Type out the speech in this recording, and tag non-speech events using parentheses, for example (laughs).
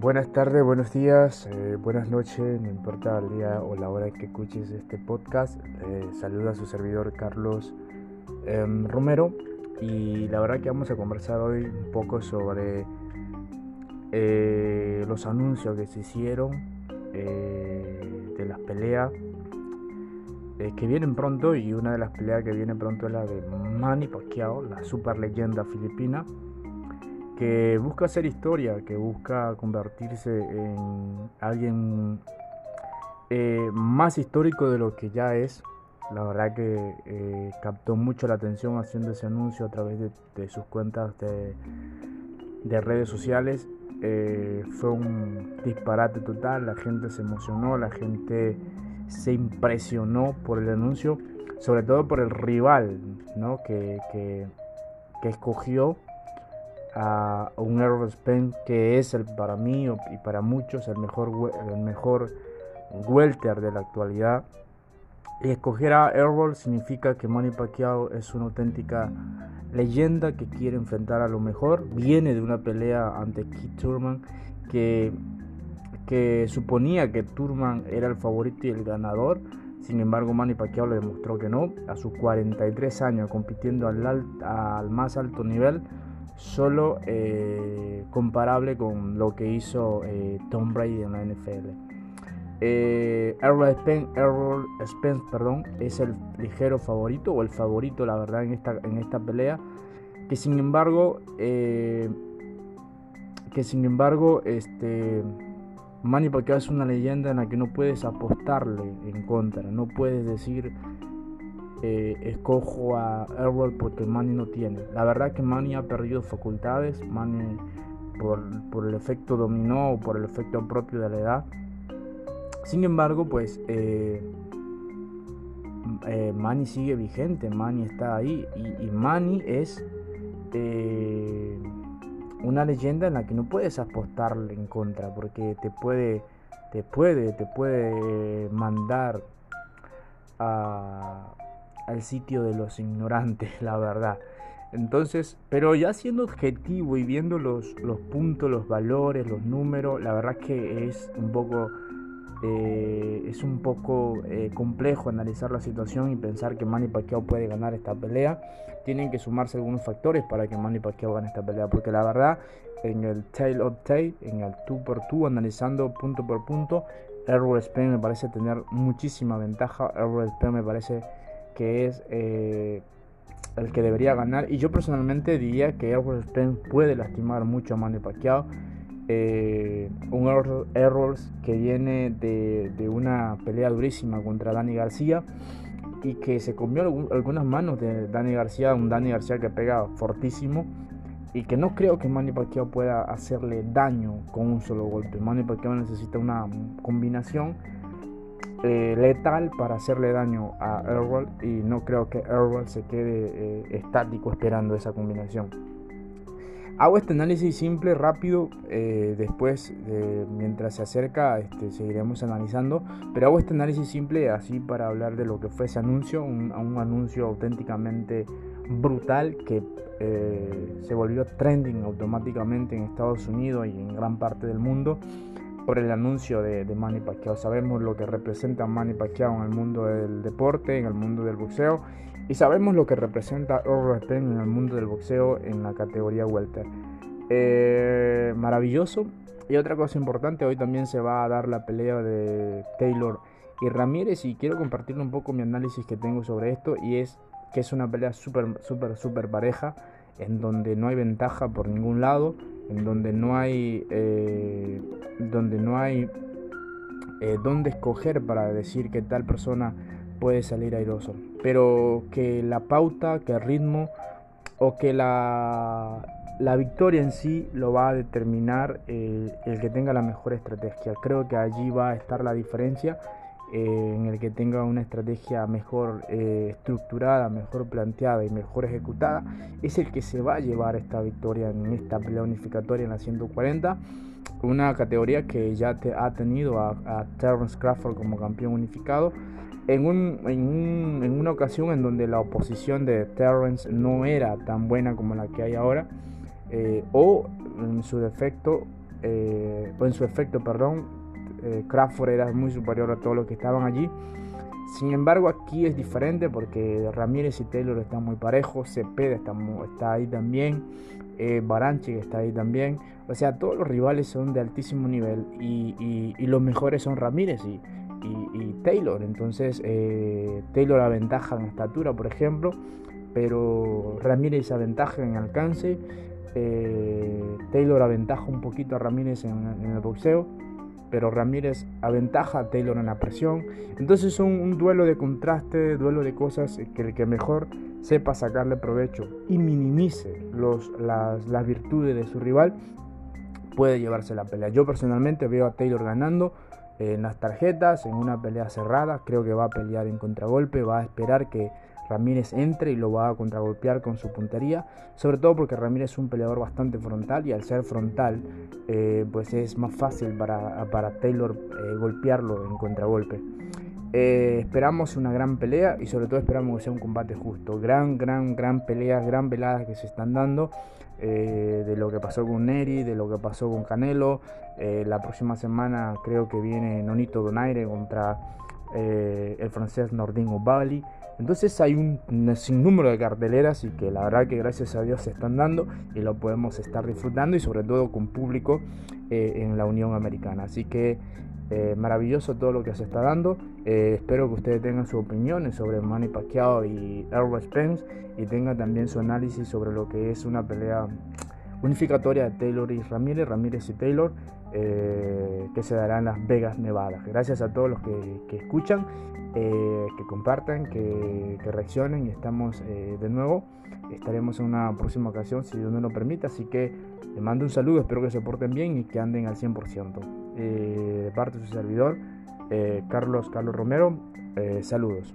Buenas tardes, buenos días, eh, buenas noches, no importa el día o la hora que escuches este podcast. Eh, saluda a su servidor Carlos em, Romero. Y la verdad que vamos a conversar hoy un poco sobre eh, los anuncios que se hicieron de las peleas que vienen pronto. Y una de las peleas que viene pronto es la de Manny Pacquiao, la super leyenda filipina que busca hacer historia, que busca convertirse en alguien eh, más histórico de lo que ya es. La verdad que eh, captó mucho la atención haciendo ese anuncio a través de, sus cuentas de, redes sociales. Eh, fue un disparate total, la gente se emocionó, la gente se impresionó por el anuncio, sobre todo por el rival ¿no? que, que, que escogió a un Errol Spence que es el, para mí y para muchos el mejor, el mejor welter de la actualidad. Y escoger a Errol significa que Manny Pacquiao es una auténtica leyenda que quiere enfrentar a lo mejor. Viene de una pelea ante Keith Turman que, que suponía que Turman era el favorito y el ganador. Sin embargo, Manny Pacquiao le demostró que no. A sus 43 años compitiendo al, al más alto nivel, solo eh, comparable con lo que hizo eh, Tom Brady en la NFL. Eh, Errol, Spence, perdón, es el ligero favorito o el favorito, la verdad, en esta, en esta pelea. Que sin embargo, que sin embargo, este, Manny Pacquiao es una leyenda en la que no puedes apostarle en contra, no puedes decir eh, escojo a Errol porque Manny no tiene. La verdad que Manny ha perdido facultades, Manny por, el efecto dominó o por el efecto propio de la edad. Sin embargo, pues eh, eh, Manny sigue vigente, Manny está ahí y, y Manny es una leyenda en la que no puedes apostarle en contra porque te puede, te puede, te puede mandar a al sitio de los ignorantes, (laughs) la verdad. Entonces, pero ya siendo objetivo y viendo los, los puntos, los valores, los números, la verdad que es un poco, eh, es un poco eh, complejo analizar la situación y pensar que Manny Pacquiao puede ganar esta pelea. Tienen que sumarse algunos factores para que Manny Pacquiao gane esta pelea, porque la verdad, en el tail of tail, en el tú por tú, analizando punto por punto, Errol Spence me parece tener muchísima ventaja. Errol Spence me parece que es eh, el que debería ganar. Y yo personalmente diría que Errol Spence puede lastimar mucho a Manny Pacquiao. Eh, un Errol que viene de, de, una pelea durísima contra Dani García y que se comió algunas manos de Dani García, un Dani García que pega fortísimo y que no creo que Manny Pacquiao pueda hacerle daño con un solo golpe. Manny Pacquiao necesita una combinación eh, letal para hacerle daño a Errol y no creo que Errol se quede eh, estático esperando esa combinación. Hago este análisis simple, rápido, eh, después mientras se acerca este, seguiremos analizando, pero hago este análisis simple así para hablar de lo que fue ese anuncio, un, un anuncio auténticamente brutal que se volvió trending automáticamente en Estados Unidos y en gran parte del mundo por el anuncio de, Manny Pacquiao. Sabemos lo que representa Manny Pacquiao en el mundo del deporte, en el mundo del boxeo, y sabemos lo que representa Earl Spence en el mundo del boxeo en la categoría welter. Eh, maravilloso. Y otra cosa importante, hoy también se va a dar la pelea de Taylor y Ramírez y quiero compartir un poco mi análisis que tengo sobre esto y es que es una pelea súper, súper, súper pareja en donde no hay ventaja por ningún lado, en donde no hay, eh, donde no hay eh, donde escoger para decir que tal persona puede salir airoso, pero que la pauta, que el ritmo o que la, la victoria en sí lo va a determinar eh, el que tenga la mejor estrategia. Creo que allí va a estar la diferencia eh, en el que tenga una estrategia mejor eh, estructurada, mejor planteada y mejor ejecutada, es el que se va a llevar esta victoria en esta pelea unificatoria en la 140. Una categoría que ya te ha tenido a, a Terrence Crawford como campeón unificado. En, un, en, en, una ocasión en donde la oposición de Terrence no era tan buena como la que hay ahora, eh, o en su defecto o en su efecto, perdón, Crawford era muy superior a todos los que estaban allí. Sin embargo, aquí es diferente porque Ramírez y Taylor están muy parejos, Cepeda está, está ahí también, eh, Baranchi está ahí también. O sea, todos los rivales son de altísimo nivel y, los mejores son Ramírez y, Taylor. Entonces, eh, Taylor aventaja en estatura, por ejemplo, pero Ramírez aventaja en alcance. Eh, Taylor aventaja un poquito a Ramírez en el boxeo pero Ramírez aventaja a Taylor en la presión. Entonces es un, duelo de contraste, duelo de cosas que el que mejor sepa sacarle provecho y minimice las, las virtudes de su rival puede llevarse la pelea. Yo personalmente veo a Taylor ganando en las tarjetas, en una pelea cerrada. Creo que va a pelear en contragolpe, va a esperar que Ramírez entre y lo va a contragolpear con su puntería, sobre todo porque Ramírez es un peleador bastante frontal y al ser frontal eh, pues es más fácil para, para Taylor eh, golpearlo en contragolpe. Eh, esperamos una gran pelea y sobre todo esperamos que sea un combate justo. Gran, gran, gran pelea, gran velada que se están dando de lo que pasó con Neri, de lo que pasó con Canelo. la próxima semana creo que viene Nonito Donaire contra el francés Nordin Bali. Entonces hay un, sinnúmero de carteleras y que la verdad que gracias a Dios se están dando y lo podemos estar disfrutando y sobre todo con público eh, en la Unión Americana. Así que eh, maravilloso todo lo que se está dando. Eh, espero que ustedes tengan sus opiniones sobre Manny Pacquiao y Errol Spence y tengan también su análisis sobre lo que es una pelea unificatoria de Taylor y Ramírez, Ramírez y Taylor, eh, que se dará en Las Vegas, Nevada. Gracias a todos los que, escuchan, eh, que compartan, que, reaccionen y estamos eh, de nuevo. Estaremos en una próxima ocasión si Dios nos lo permite. Así que les mando un saludo, espero que se porten bien y que anden al 100%. de parte de su servidor, Carlos Carlos Romero, saludos.